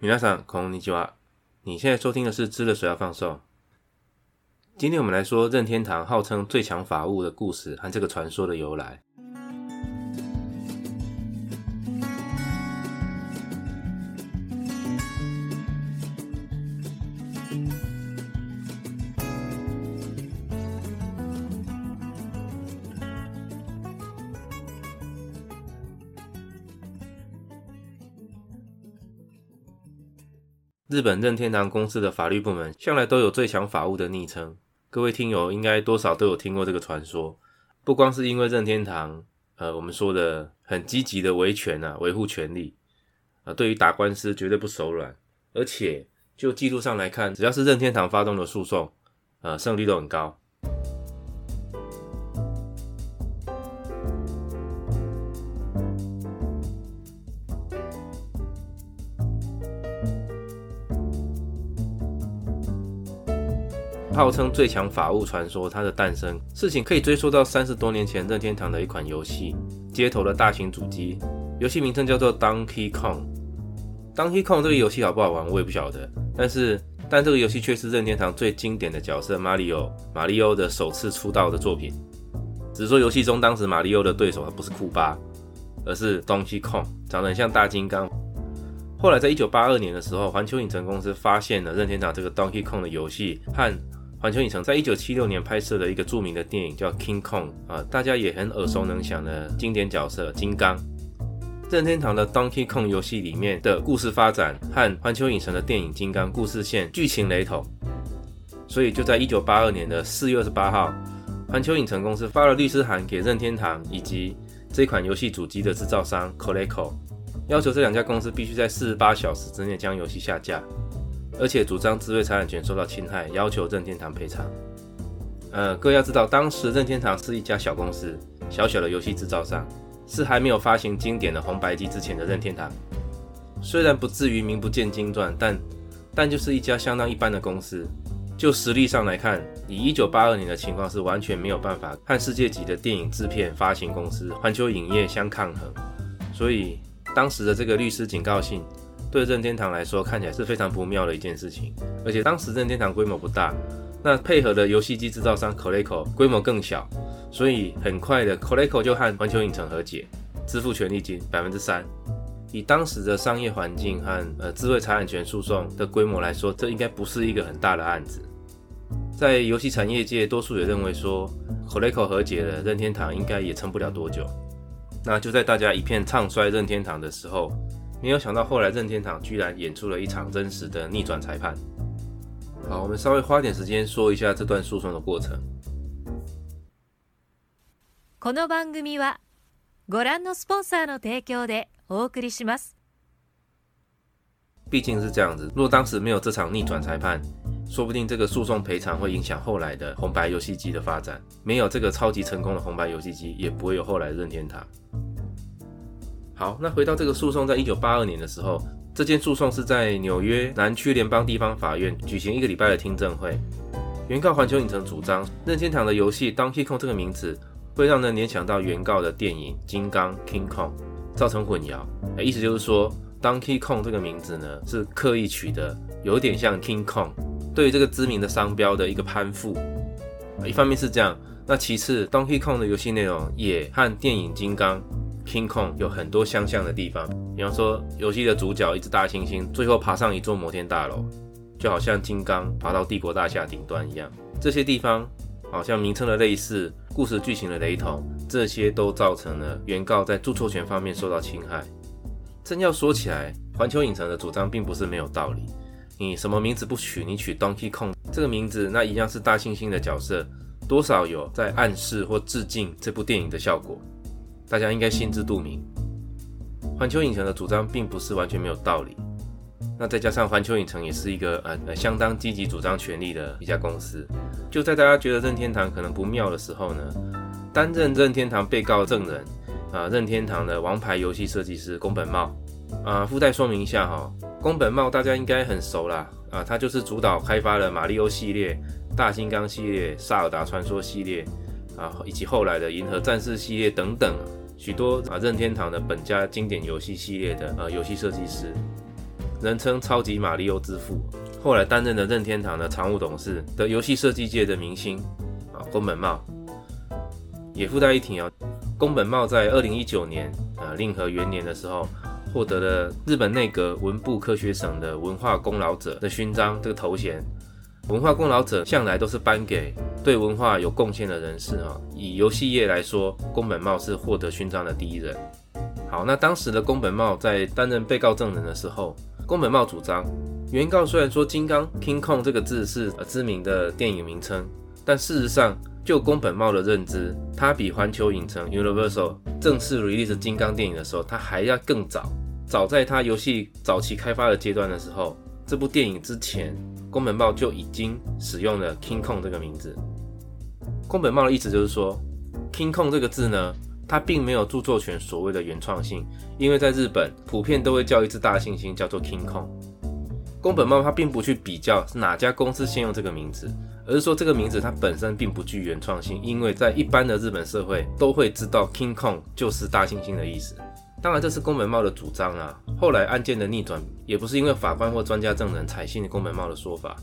皆さんこんにちは。你现在收听的是《知了水要放送》。今天我们来说任天堂号称最强法务的故事和这个传说的由来。 日本任天堂公司的法律部门向来都有最强法务的昵称，各位听友应该多少都有听过这个传说。不光是因为任天堂，呃，我们说的很积极的维权啊，维护权利，呃，对于打官司绝对不手软。而且就记录上来看，只要是任天堂发动的诉讼，呃，胜率都很高。号称最强法务传说，它的诞生事情可以追溯到三十多年前任天堂的一款游戏《街头的大型主机》，游戏名称叫做 Donkey Kong。Donkey Kong 这个游戏好不好玩，我也不晓得，但是但这个游戏却是任天堂最经典的角色马里奥马里奥的首次出道的作品。只是说游戏中当时马里奥的对手他不是库巴，而是 Donkey Kong，长得很像大金刚。后来在一九八二年的时候，环球影城公司发现了任天堂这个 Donkey Kong 的游戏和环球影城在一九七六年拍摄了一个著名的电影，叫《King Kong》啊，大家也很耳熟能详的经典角色金刚。任天堂的《Donkey Kong》游戏里面的故事发展和环球影城的电影《金刚》故事线剧情雷同，所以就在一九八二年的四月二十八号，环球影城公司发了律师函给任天堂以及这款游戏主机的制造商 Coleco，要求这两家公司必须在四十八小时之内将游戏下架。而且主张智慧财产权受到侵害，要求任天堂赔偿。呃，各位要知道，当时任天堂是一家小公司，小小的游戏制造商，是还没有发行经典的红白机之前的任天堂。虽然不至于名不见经传，但但就是一家相当一般的公司。就实力上来看，以一九八二年的情况是完全没有办法和世界级的电影制片发行公司环球影业相抗衡。所以当时的这个律师警告信。对任天堂来说，看起来是非常不妙的一件事情。而且当时任天堂规模不大，那配合的游戏机制造商 Coleco 规模更小，所以很快的 Coleco 就和环球影城和解，支付权利金百分之三。以当时的商业环境和呃智慧财产权诉讼的规模来说，这应该不是一个很大的案子。在游戏产业界，多数也认为说 Coleco 和解了，任天堂应该也撑不了多久。那就在大家一片唱衰任天堂的时候。没有想到，后来任天堂居然演出了一场真实的逆转裁判。好，我们稍微花点时间说一下这段诉讼的过程。この番組はご覧のスポンサーの提供でお送りします。毕竟是这样子，若当时没有这场逆转裁判，说不定这个诉讼赔偿会影响后来的红白游戏机的发展。没有这个超级成功的红白游戏机，也不会有后来的任天堂。 好，那回到这个诉讼，在一九八二年的时候，这件诉讼是在纽约南区联邦地方法院举行一个礼拜的听证会。原告环球影城主张，任天堂的游戏 Donkey Kong 这个名字会让人联想到原告的电影《金刚 King Kong》，造成混淆。意思就是说，Donkey Kong 这个名字呢是刻意取的，有点像 King Kong，对于这个知名的商标的一个攀附。一方面是这样，那其次，Donkey Kong 的游戏内容也和电影《金刚》。King Kong 有很多相像的地方，比方说游戏的主角一只大猩猩，最后爬上一座摩天大楼，就好像金刚爬到帝国大厦顶端一样。这些地方好像名称的类似，故事剧情的雷同，这些都造成了原告在著作权方面受到侵害。真要说起来，环球影城的主张并不是没有道理。你什么名字不取，你取 Donkey Kong 这个名字，那一样是大猩猩的角色，多少有在暗示或致敬这部电影的效果。大家应该心知肚明，环球影城的主张并不是完全没有道理。那再加上环球影城也是一个呃呃相当积极主张权利的一家公司，就在大家觉得任天堂可能不妙的时候呢，担任任天堂被告证人啊，任天堂的王牌游戏设计师宫本茂啊，附带说明一下哈，宫本茂大家应该很熟啦啊，他就是主导开发了马里奥系列、大金刚系列、萨尔达传说系列。啊，以及后来的银河战士系列等等，许多啊任天堂的本家经典游戏系列的呃游戏设计师。人称超级马里奥之父，后来担任了任天堂的常务董事的游戏设计界的明星啊，宫本茂。也附带一提哦，宫本茂在二零一九年啊令和元年的时候，获得了日本内阁文部科学省的文化功劳者的勋章这个头衔。文化功劳者向来都是颁给对文化有贡献的人士啊。以游戏业来说，宫本茂是获得勋章的第一人。好，那当时的宫本茂在担任被告证人的时候，宫本茂主张，原告虽然说“金刚 ”（King Kong） 这个字是知名的电影名称，但事实上，就宫本茂的认知，他比环球影城 （Universal） 正式 release 金刚电影的时候，他还要更早。早在他游戏早期开发的阶段的时候，这部电影之前。宫本茂就已经使用了 King Kong 这个名字。宫本茂的意思就是说，King Kong 这个字呢，它并没有著作权所谓的原创性，因为在日本普遍都会叫一只大猩猩叫做 King Kong。宫本茂他并不去比较是哪家公司先用这个名字，而是说这个名字它本身并不具原创性，因为在一般的日本社会都会知道 King Kong 就是大猩猩的意思。当然，这是宫本茂的主张啊。后来案件的逆转，也不是因为法官或专家证人采信宫本茂的说法。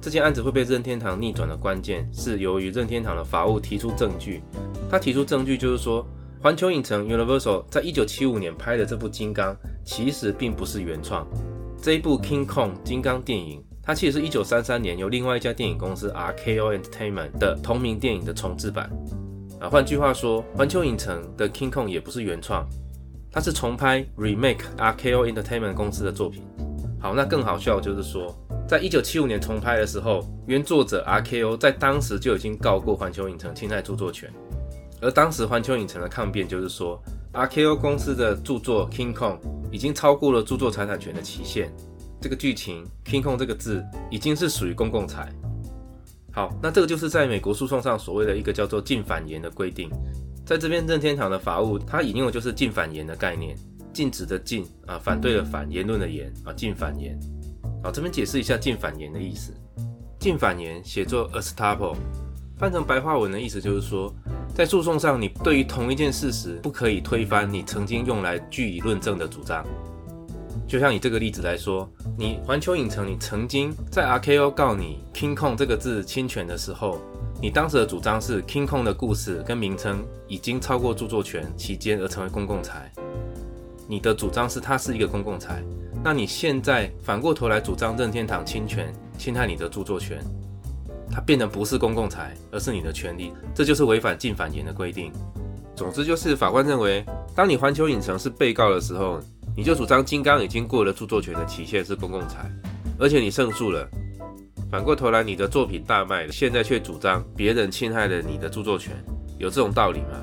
这件案子会被任天堂逆转的关键，是由于任天堂的法务提出证据。他提出证据就是说，环球影城 Universal 在一九七五年拍的这部《金刚》，其实并不是原创。这一部 King Kong 金刚电影，它其实是一九三三年由另外一家电影公司 RKO Entertainment 的同名电影的重制版。啊，换句话说，环球影城的 King Kong 也不是原创。它是重拍 remake RKO Entertainment 公司的作品。好，那更好笑就是说，在一九七五年重拍的时候，原作者 RKO 在当时就已经告过环球影城侵害著作权。而当时环球影城的抗辩就是说，RKO 公司的著作 King Kong 已经超过了著作财产权的期限。这个剧情 King Kong 这个字已经是属于公共财。好，那这个就是在美国诉讼上所谓的一个叫做禁反言的规定。在这边任天堂的法务，它引用的就是禁反言的概念，禁止的禁啊，反对的反，言论的言啊，禁反言。好，这边解释一下禁反言的意思。禁反言写作 a s t a p l e 翻成白话文的意思就是说，在诉讼上，你对于同一件事实不可以推翻你曾经用来据以论证的主张。就像以这个例子来说，你环球影城，你曾经在 RKO 告你 King Kong 这个字侵权的时候。你当时的主张是 King Kong 的故事跟名称已经超过著作权期间而成为公共财。你的主张是它是一个公共财，那你现在反过头来主张任天堂侵权侵害你的著作权，它变得不是公共财，而是你的权利，这就是违反禁反言的规定。总之就是法官认为，当你环球影城是被告的时候，你就主张金刚已经过了著作权的期限是公共财，而且你胜诉了。反过头来，你的作品大卖，现在却主张别人侵害了你的著作权，有这种道理吗？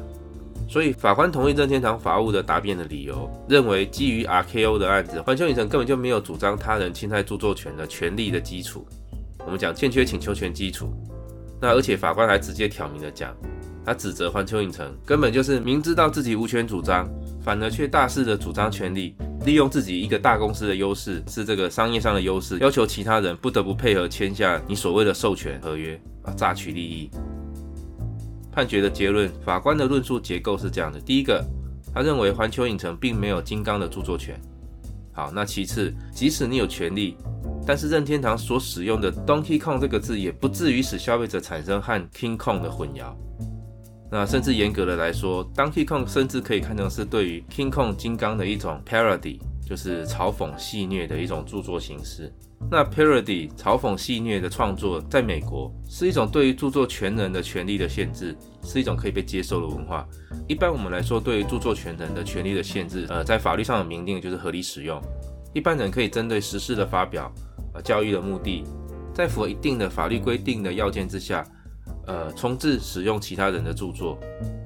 所以法官同意任天堂法务的答辩的理由，认为基于 RKO 的案子，环球影城根本就没有主张他人侵害著作权的权利的基础。我们讲欠缺请求权基础。那而且法官还直接挑明了讲，他指责环球影城根本就是明知道自己无权主张，反而却大肆的主张权利。利用自己一个大公司的优势，是这个商业上的优势，要求其他人不得不配合签下你所谓的授权合约啊，榨取利益。判决的结论，法官的论述结构是这样的：第一个，他认为环球影城并没有金刚的著作权。好，那其次，即使你有权利，但是任天堂所使用的 Donkey Kong 这个字，也不至于使消费者产生和 King Kong 的混淆。那甚至严格的来说，Donkey Kong 甚至可以看成是对于 King Kong 金刚的一种 parody，就是嘲讽戏谑的一种著作形式。那 parody 嘲讽戏谑的创作，在美国是一种对于著作权人的权利的限制，是一种可以被接受的文化。一般我们来说，对于著作权人的权利的限制，呃，在法律上的明定就是合理使用。一般人可以针对实事的发表，呃，教育的目的，在符合一定的法律规定的要件之下。呃，重置使用其他人的著作，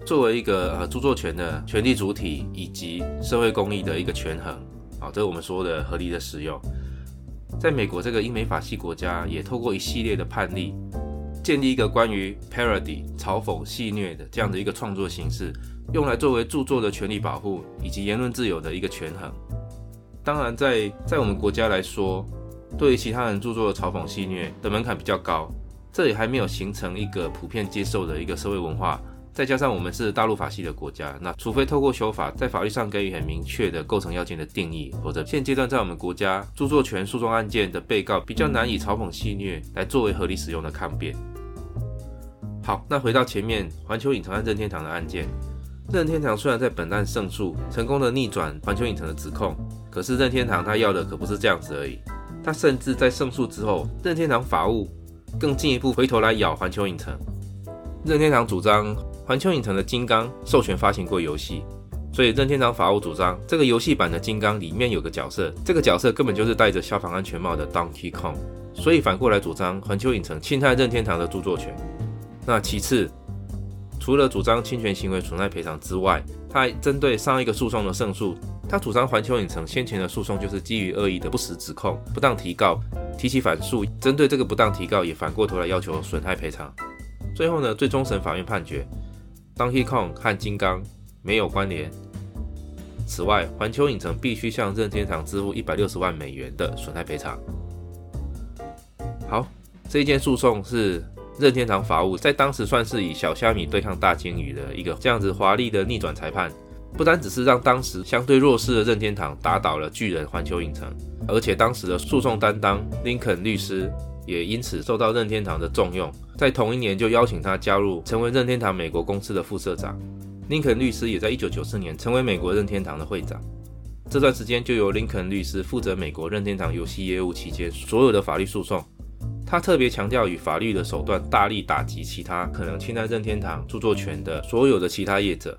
作为一个呃著作权的权利主体以及社会公益的一个权衡，啊，这是我们说的合理的使用。在美国这个英美法系国家，也透过一系列的判例，建立一个关于 parody 嘲讽戏谑的这样的一个创作形式，用来作为著作的权利保护以及言论自由的一个权衡。当然，在在我们国家来说，对于其他人著作的嘲讽戏谑的门槛比较高。这里还没有形成一个普遍接受的一个社会文化，再加上我们是大陆法系的国家，那除非透过修法，在法律上给予很明确的构成要件的定义，否则现阶段在我们国家著作权诉讼案件的被告比较难以嘲讽戏谑来作为合理使用的抗辩。好，那回到前面环球影城和任天堂的案件，任天堂虽然在本案胜诉，成功的逆转环球影城的指控，可是任天堂他要的可不是这样子而已，他甚至在胜诉之后，任天堂法务更进一步回头来咬环球影城。任天堂主张环球影城的金刚授权发行过游戏，所以任天堂法务主张这个游戏版的金刚里面有个角色，这个角色根本就是戴着消防安全帽的 Donkey Kong，所以反过来主张环球影城侵害任天堂的著作权。那其次，除了主张侵权行为损害赔偿之外，他还针对上一个诉讼的胜诉，他主张环球影城先前的诉讼就是基于恶意的不实指控、不当提告，提起反诉，针对这个不当提告也反过头来要求损害赔偿。最后呢，最终审法院判决，Donkey Kong 和金刚没有关联。此外，环球影城必须向任天堂支付一百六十万美元的损害赔偿。好，这一件诉讼是。任天堂法务在当时算是以小虾米对抗大鲸鱼的一个这样子华丽的逆转裁判，不单只是让当时相对弱势的任天堂打倒了巨人环球影城，而且当时的诉讼担当林肯律师也因此受到任天堂的重用，在同一年就邀请他加入成为任天堂美国公司的副社长。林肯律师也在一九九四年成为美国任天堂的会长。这段时间就由林肯律师负责美国任天堂游戏业务期间所有的法律诉讼。他特别强调以法律的手段大力打击其他可能侵害任天堂著作权的所有的其他业者。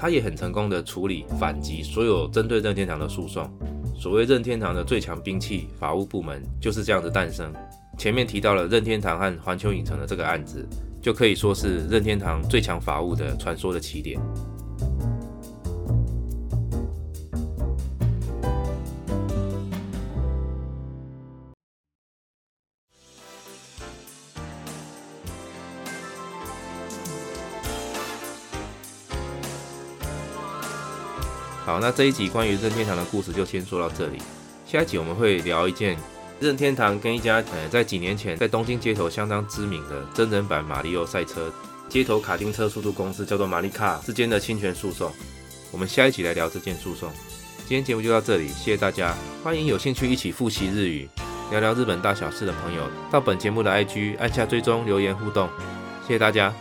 他也很成功的处理反击所有针对任天堂的诉讼。所谓任天堂的最强兵器，法务部门就是这样子诞生。前面提到了任天堂和环球影城的这个案子，就可以说是任天堂最强法务的传说的起点。好，那这一集关于任天堂的故事就先说到这里。下一集我们会聊一件任天堂跟一家呃在几年前在东京街头相当知名的真人版马里奥赛车街头卡丁车速度公司叫做马里卡之间的侵权诉讼。我们下一集来聊这件诉讼。今天节目就到这里，谢谢大家。欢迎有兴趣一起复习日语、聊聊日本大小事的朋友到本节目的 IG 按下追踪留言互动。谢谢大家。